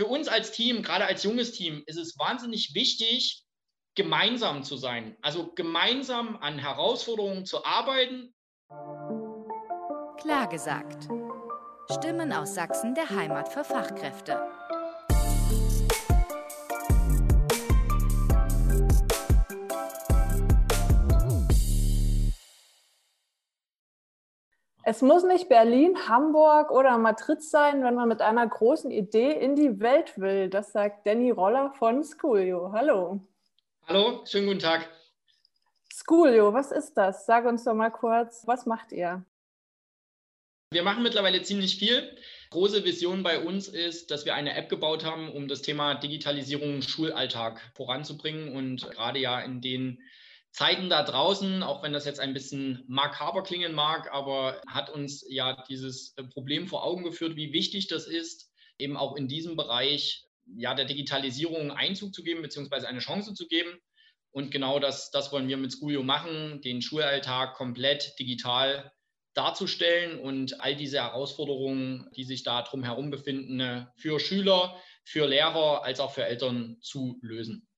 für uns als Team, gerade als junges Team, ist es wahnsinnig wichtig, gemeinsam zu sein. Also gemeinsam an Herausforderungen zu arbeiten. Klar gesagt. Stimmen aus Sachsen der Heimat für Fachkräfte. Es muss nicht Berlin, Hamburg oder Madrid sein, wenn man mit einer großen Idee in die Welt will. Das sagt Danny Roller von Schoolio. Hallo. Hallo, schönen guten Tag. Schoolio, was ist das? Sag uns doch mal kurz, was macht ihr? Wir machen mittlerweile ziemlich viel. Große Vision bei uns ist, dass wir eine App gebaut haben, um das Thema Digitalisierung im Schulalltag voranzubringen und gerade ja in den Zeiten da draußen, auch wenn das jetzt ein bisschen makaber klingen mag, aber hat uns ja dieses äh, Problem vor Augen geführt, wie wichtig das ist, eben auch in diesem Bereich ja, der Digitalisierung Einzug zu geben, beziehungsweise eine Chance zu geben. Und genau das, das wollen wir mit Schoolio machen, den Schulalltag komplett digital darzustellen und all diese Herausforderungen, die sich da drumherum befinden, für Schüler, für Lehrer als auch für Eltern zu lösen.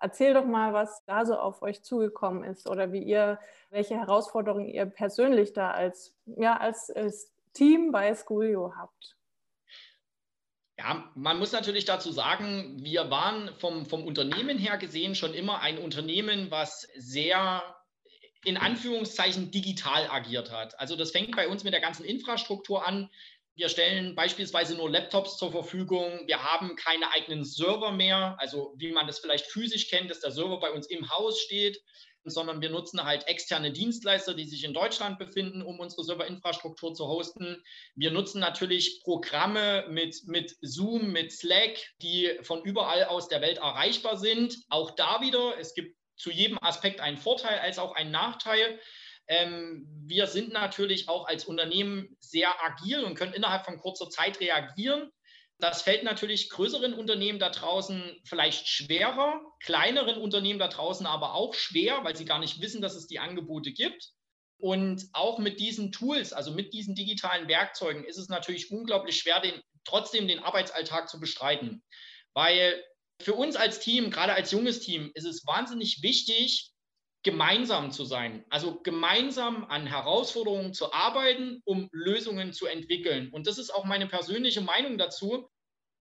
Erzähl doch mal, was da so auf euch zugekommen ist oder wie ihr, welche Herausforderungen ihr persönlich da als, ja, als, als Team bei Schoolio habt. Ja, man muss natürlich dazu sagen, wir waren vom, vom Unternehmen her gesehen schon immer ein Unternehmen, was sehr in Anführungszeichen digital agiert hat. Also das fängt bei uns mit der ganzen Infrastruktur an. Wir stellen beispielsweise nur Laptops zur Verfügung. Wir haben keine eigenen Server mehr, also wie man das vielleicht physisch kennt, dass der Server bei uns im Haus steht, sondern wir nutzen halt externe Dienstleister, die sich in Deutschland befinden, um unsere Serverinfrastruktur zu hosten. Wir nutzen natürlich Programme mit, mit Zoom, mit Slack, die von überall aus der Welt erreichbar sind. Auch da wieder, es gibt zu jedem Aspekt einen Vorteil als auch einen Nachteil. Ähm, wir sind natürlich auch als Unternehmen sehr agil und können innerhalb von kurzer Zeit reagieren. Das fällt natürlich größeren Unternehmen da draußen vielleicht schwerer, kleineren Unternehmen da draußen aber auch schwer, weil sie gar nicht wissen, dass es die Angebote gibt. Und auch mit diesen Tools, also mit diesen digitalen Werkzeugen, ist es natürlich unglaublich schwer, den, trotzdem den Arbeitsalltag zu bestreiten. Weil für uns als Team, gerade als junges Team, ist es wahnsinnig wichtig, gemeinsam zu sein, also gemeinsam an Herausforderungen zu arbeiten, um Lösungen zu entwickeln. Und das ist auch meine persönliche Meinung dazu.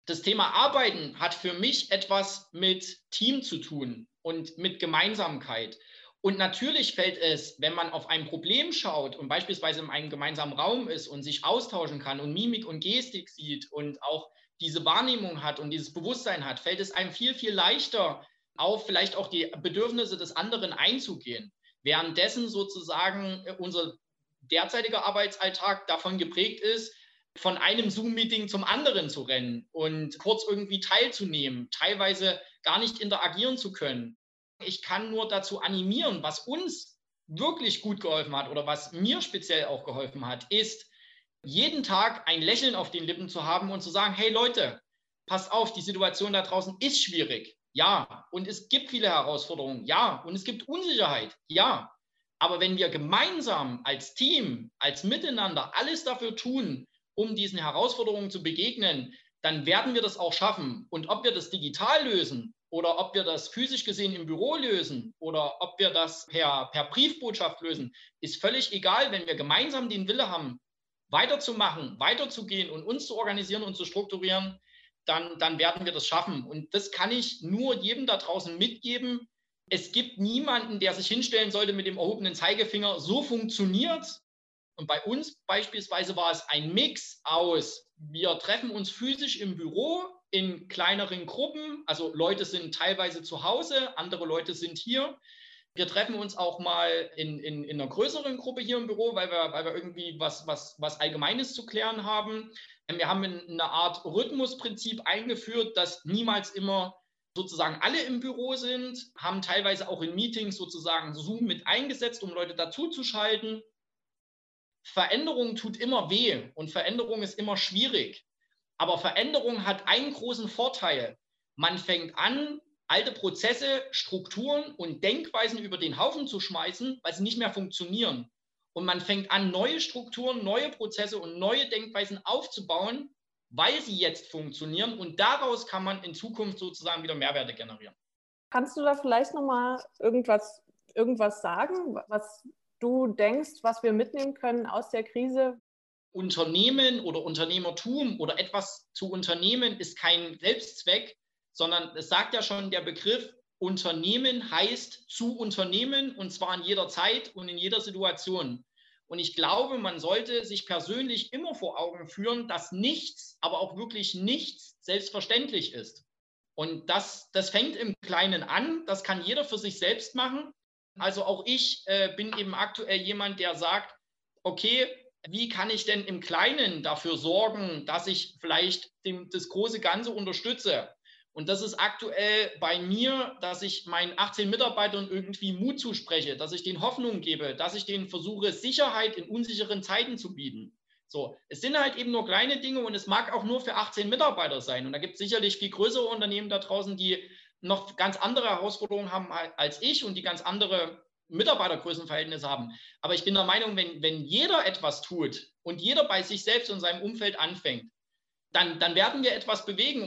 Das Thema Arbeiten hat für mich etwas mit Team zu tun und mit Gemeinsamkeit. Und natürlich fällt es, wenn man auf ein Problem schaut und beispielsweise in einem gemeinsamen Raum ist und sich austauschen kann und Mimik und Gestik sieht und auch diese Wahrnehmung hat und dieses Bewusstsein hat, fällt es einem viel, viel leichter, auf vielleicht auch die Bedürfnisse des anderen einzugehen. Währenddessen sozusagen äh, unser derzeitiger Arbeitsalltag davon geprägt ist, von einem Zoom-Meeting zum anderen zu rennen und kurz irgendwie teilzunehmen, teilweise gar nicht interagieren zu können. Ich kann nur dazu animieren, was uns wirklich gut geholfen hat oder was mir speziell auch geholfen hat, ist, jeden Tag ein Lächeln auf den Lippen zu haben und zu sagen, hey Leute, passt auf, die Situation da draußen ist schwierig. Ja, und es gibt viele Herausforderungen. Ja, und es gibt Unsicherheit. Ja, aber wenn wir gemeinsam als Team, als Miteinander alles dafür tun, um diesen Herausforderungen zu begegnen, dann werden wir das auch schaffen. Und ob wir das digital lösen oder ob wir das physisch gesehen im Büro lösen oder ob wir das per, per Briefbotschaft lösen, ist völlig egal, wenn wir gemeinsam den Wille haben, weiterzumachen, weiterzugehen und uns zu organisieren und zu strukturieren, dann, dann werden wir das schaffen. Und das kann ich nur jedem da draußen mitgeben. Es gibt niemanden, der sich hinstellen sollte mit dem erhobenen Zeigefinger. So funktioniert. Und bei uns beispielsweise war es ein Mix aus, wir treffen uns physisch im Büro in kleineren Gruppen. Also Leute sind teilweise zu Hause, andere Leute sind hier. Wir treffen uns auch mal in, in, in einer größeren Gruppe hier im Büro, weil wir, weil wir irgendwie was, was, was Allgemeines zu klären haben. Wir haben eine Art Rhythmusprinzip eingeführt, dass niemals immer sozusagen alle im Büro sind, haben teilweise auch in Meetings sozusagen Zoom mit eingesetzt, um Leute dazuzuschalten. Veränderung tut immer weh und Veränderung ist immer schwierig. Aber Veränderung hat einen großen Vorteil. Man fängt an, alte Prozesse, Strukturen und Denkweisen über den Haufen zu schmeißen, weil sie nicht mehr funktionieren. Und man fängt an, neue Strukturen, neue Prozesse und neue Denkweisen aufzubauen, weil sie jetzt funktionieren und daraus kann man in Zukunft sozusagen wieder Mehrwerte generieren. Kannst du da vielleicht nochmal irgendwas, irgendwas sagen, was du denkst, was wir mitnehmen können aus der Krise? Unternehmen oder Unternehmertum oder etwas zu unternehmen ist kein Selbstzweck, sondern es sagt ja schon der Begriff, Unternehmen heißt zu unternehmen und zwar in jeder Zeit und in jeder Situation. Und ich glaube, man sollte sich persönlich immer vor Augen führen, dass nichts, aber auch wirklich nichts selbstverständlich ist. Und das, das fängt im Kleinen an, das kann jeder für sich selbst machen. Also auch ich äh, bin eben aktuell jemand, der sagt, okay, wie kann ich denn im Kleinen dafür sorgen, dass ich vielleicht dem, das große Ganze unterstütze? Und das ist aktuell bei mir, dass ich meinen 18 Mitarbeitern irgendwie Mut zuspreche, dass ich denen Hoffnung gebe, dass ich denen versuche, Sicherheit in unsicheren Zeiten zu bieten. So, es sind halt eben nur kleine Dinge und es mag auch nur für 18 Mitarbeiter sein. Und da gibt es sicherlich viel größere Unternehmen da draußen, die noch ganz andere Herausforderungen haben als ich und die ganz andere Mitarbeitergrößenverhältnisse haben. Aber ich bin der Meinung, wenn, wenn jeder etwas tut und jeder bei sich selbst und seinem Umfeld anfängt, dann, dann werden wir etwas bewegen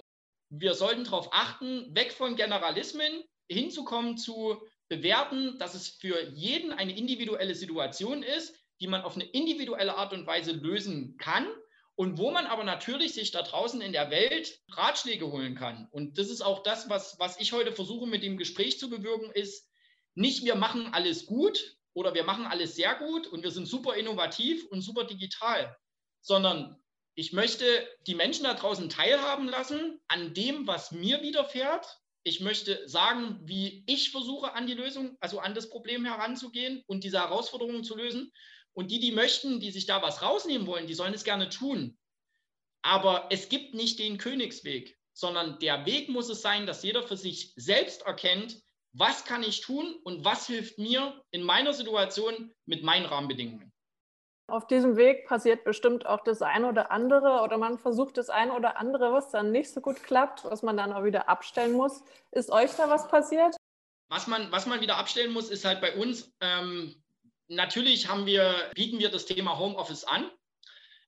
wir sollten darauf achten, weg von Generalismen hinzukommen zu bewerten, dass es für jeden eine individuelle Situation ist, die man auf eine individuelle Art und Weise lösen kann und wo man aber natürlich sich da draußen in der Welt Ratschläge holen kann. Und das ist auch das, was, was ich heute versuche mit dem Gespräch zu bewirken, ist nicht wir machen alles gut oder wir machen alles sehr gut und wir sind super innovativ und super digital, sondern ich möchte die Menschen da draußen teilhaben lassen an dem, was mir widerfährt. Ich möchte sagen, wie ich versuche, an die Lösung, also an das Problem heranzugehen und diese Herausforderungen zu lösen. Und die, die möchten, die sich da was rausnehmen wollen, die sollen es gerne tun. Aber es gibt nicht den Königsweg, sondern der Weg muss es sein, dass jeder für sich selbst erkennt, was kann ich tun und was hilft mir in meiner Situation mit meinen Rahmenbedingungen. Auf diesem Weg passiert bestimmt auch das eine oder andere oder man versucht das eine oder andere, was dann nicht so gut klappt, was man dann auch wieder abstellen muss. Ist euch da was passiert? Was man, was man wieder abstellen muss, ist halt bei uns, ähm, natürlich haben wir, bieten wir das Thema Homeoffice an.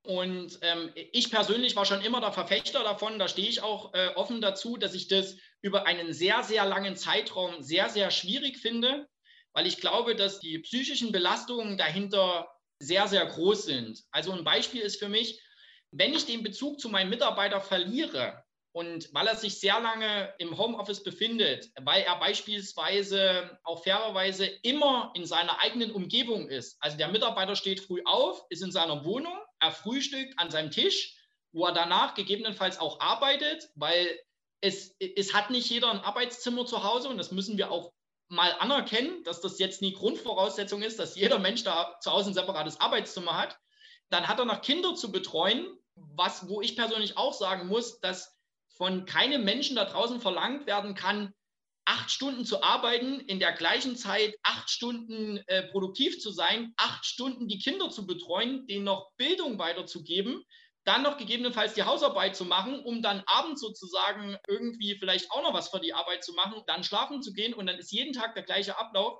Und ähm, ich persönlich war schon immer der Verfechter davon, da stehe ich auch äh, offen dazu, dass ich das über einen sehr, sehr langen Zeitraum sehr, sehr schwierig finde, weil ich glaube, dass die psychischen Belastungen dahinter sehr, sehr groß sind. Also ein Beispiel ist für mich, wenn ich den Bezug zu meinem Mitarbeiter verliere und weil er sich sehr lange im Homeoffice befindet, weil er beispielsweise auch fairerweise immer in seiner eigenen Umgebung ist. Also der Mitarbeiter steht früh auf, ist in seiner Wohnung, er frühstückt an seinem Tisch, wo er danach gegebenenfalls auch arbeitet, weil es, es hat nicht jeder ein Arbeitszimmer zu Hause und das müssen wir auch mal anerkennen, dass das jetzt nie Grundvoraussetzung ist, dass jeder Mensch da zu Hause ein separates Arbeitszimmer hat, dann hat er noch Kinder zu betreuen, was, wo ich persönlich auch sagen muss, dass von keinem Menschen da draußen verlangt werden kann, acht Stunden zu arbeiten, in der gleichen Zeit acht Stunden äh, produktiv zu sein, acht Stunden die Kinder zu betreuen, denen noch Bildung weiterzugeben, dann noch gegebenenfalls die Hausarbeit zu machen, um dann abends sozusagen irgendwie vielleicht auch noch was für die Arbeit zu machen, dann schlafen zu gehen und dann ist jeden Tag der gleiche Ablauf.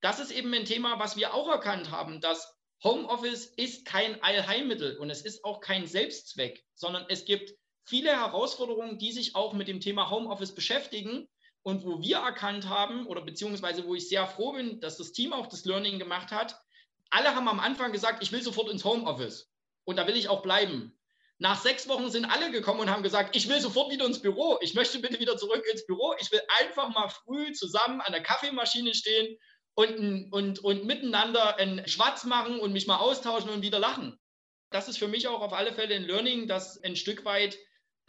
Das ist eben ein Thema, was wir auch erkannt haben, dass Homeoffice ist kein Allheilmittel und es ist auch kein Selbstzweck, sondern es gibt viele Herausforderungen, die sich auch mit dem Thema Homeoffice beschäftigen und wo wir erkannt haben oder beziehungsweise wo ich sehr froh bin, dass das Team auch das Learning gemacht hat. Alle haben am Anfang gesagt, ich will sofort ins Homeoffice und da will ich auch bleiben. Nach sechs Wochen sind alle gekommen und haben gesagt, ich will sofort wieder ins Büro. Ich möchte bitte wieder zurück ins Büro. Ich will einfach mal früh zusammen an der Kaffeemaschine stehen und, und, und miteinander einen Schwatz machen und mich mal austauschen und wieder lachen. Das ist für mich auch auf alle Fälle ein Learning, dass ein Stück weit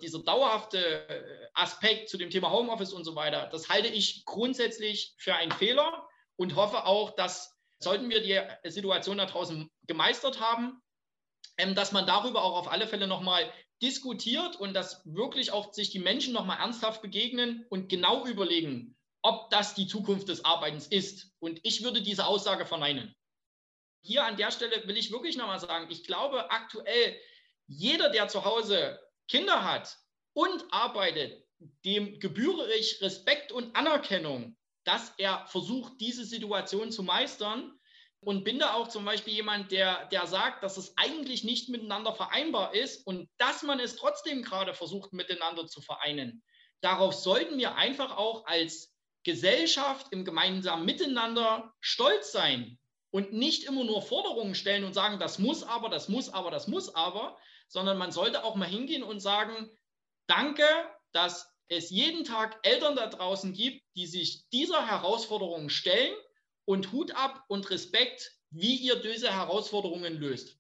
dieser dauerhafte äh, Aspekt zu dem Thema Homeoffice und so weiter, das halte ich grundsätzlich für einen Fehler und hoffe auch, dass sollten wir die Situation da draußen gemeistert haben, dass man darüber auch auf alle Fälle nochmal diskutiert und dass wirklich auch sich die Menschen nochmal ernsthaft begegnen und genau überlegen, ob das die Zukunft des Arbeitens ist. Und ich würde diese Aussage verneinen. Hier an der Stelle will ich wirklich nochmal sagen, ich glaube aktuell, jeder, der zu Hause Kinder hat und arbeitet, dem gebühre ich Respekt und Anerkennung, dass er versucht, diese Situation zu meistern und bin da auch zum Beispiel jemand, der, der sagt, dass es eigentlich nicht miteinander vereinbar ist und dass man es trotzdem gerade versucht, miteinander zu vereinen. Darauf sollten wir einfach auch als Gesellschaft im gemeinsamen Miteinander stolz sein und nicht immer nur Forderungen stellen und sagen, das muss aber, das muss aber, das muss aber, sondern man sollte auch mal hingehen und sagen, danke, dass es jeden Tag Eltern da draußen gibt, die sich dieser Herausforderung stellen und Hut ab und Respekt, wie ihr diese Herausforderungen löst.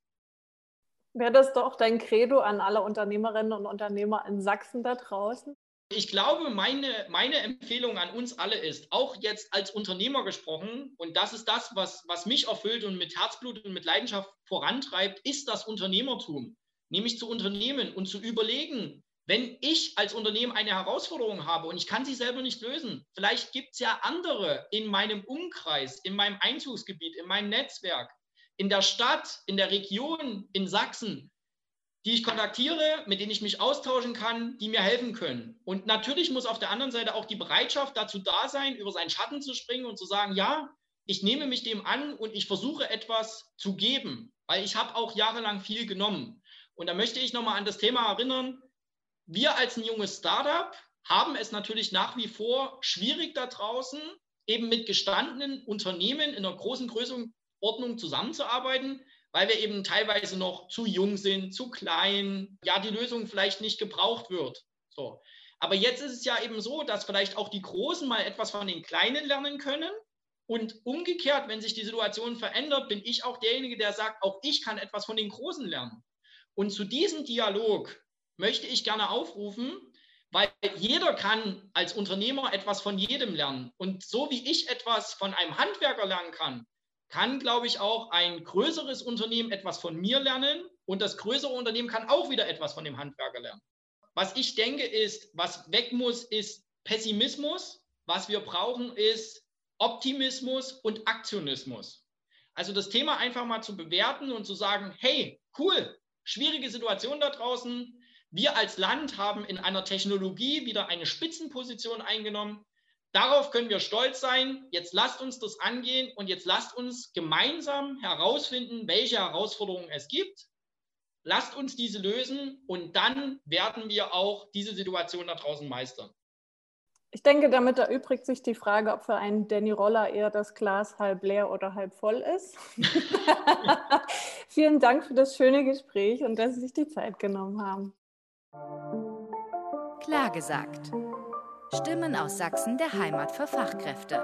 Wäre das doch dein Credo an alle Unternehmerinnen und Unternehmer in Sachsen da draußen? Ich glaube, meine, meine Empfehlung an uns alle ist, auch jetzt als Unternehmer gesprochen, und das ist das, was, was mich erfüllt und mit Herzblut und mit Leidenschaft vorantreibt, ist das Unternehmertum. Nämlich zu unternehmen und zu überlegen, wenn ich als Unternehmen eine Herausforderung habe und ich kann sie selber nicht lösen, vielleicht gibt es ja andere in meinem Umkreis, in meinem Einzugsgebiet, in meinem Netzwerk, in der Stadt, in der Region, in Sachsen, die ich kontaktiere, mit denen ich mich austauschen kann, die mir helfen können. Und natürlich muss auf der anderen Seite auch die Bereitschaft dazu da sein, über seinen Schatten zu springen und zu sagen, ja, ich nehme mich dem an und ich versuche etwas zu geben, weil ich habe auch jahrelang viel genommen. Und da möchte ich nochmal an das Thema erinnern, wir als ein junges Startup haben es natürlich nach wie vor schwierig da draußen, eben mit gestandenen Unternehmen in einer großen Größenordnung zusammenzuarbeiten, weil wir eben teilweise noch zu jung sind, zu klein, ja, die Lösung vielleicht nicht gebraucht wird. So. Aber jetzt ist es ja eben so, dass vielleicht auch die Großen mal etwas von den Kleinen lernen können. Und umgekehrt, wenn sich die Situation verändert, bin ich auch derjenige, der sagt, auch ich kann etwas von den Großen lernen. Und zu diesem Dialog möchte ich gerne aufrufen, weil jeder kann als Unternehmer etwas von jedem lernen. Und so wie ich etwas von einem Handwerker lernen kann, kann, glaube ich, auch ein größeres Unternehmen etwas von mir lernen und das größere Unternehmen kann auch wieder etwas von dem Handwerker lernen. Was ich denke ist, was weg muss, ist Pessimismus. Was wir brauchen, ist Optimismus und Aktionismus. Also das Thema einfach mal zu bewerten und zu sagen, hey, cool, schwierige Situation da draußen. Wir als Land haben in einer Technologie wieder eine Spitzenposition eingenommen. Darauf können wir stolz sein. Jetzt lasst uns das angehen und jetzt lasst uns gemeinsam herausfinden, welche Herausforderungen es gibt. Lasst uns diese lösen und dann werden wir auch diese Situation da draußen meistern. Ich denke, damit erübrigt sich die Frage, ob für einen Danny Roller eher das Glas halb leer oder halb voll ist. Vielen Dank für das schöne Gespräch und dass Sie sich die Zeit genommen haben. Klar gesagt. Stimmen aus Sachsen der Heimat für Fachkräfte.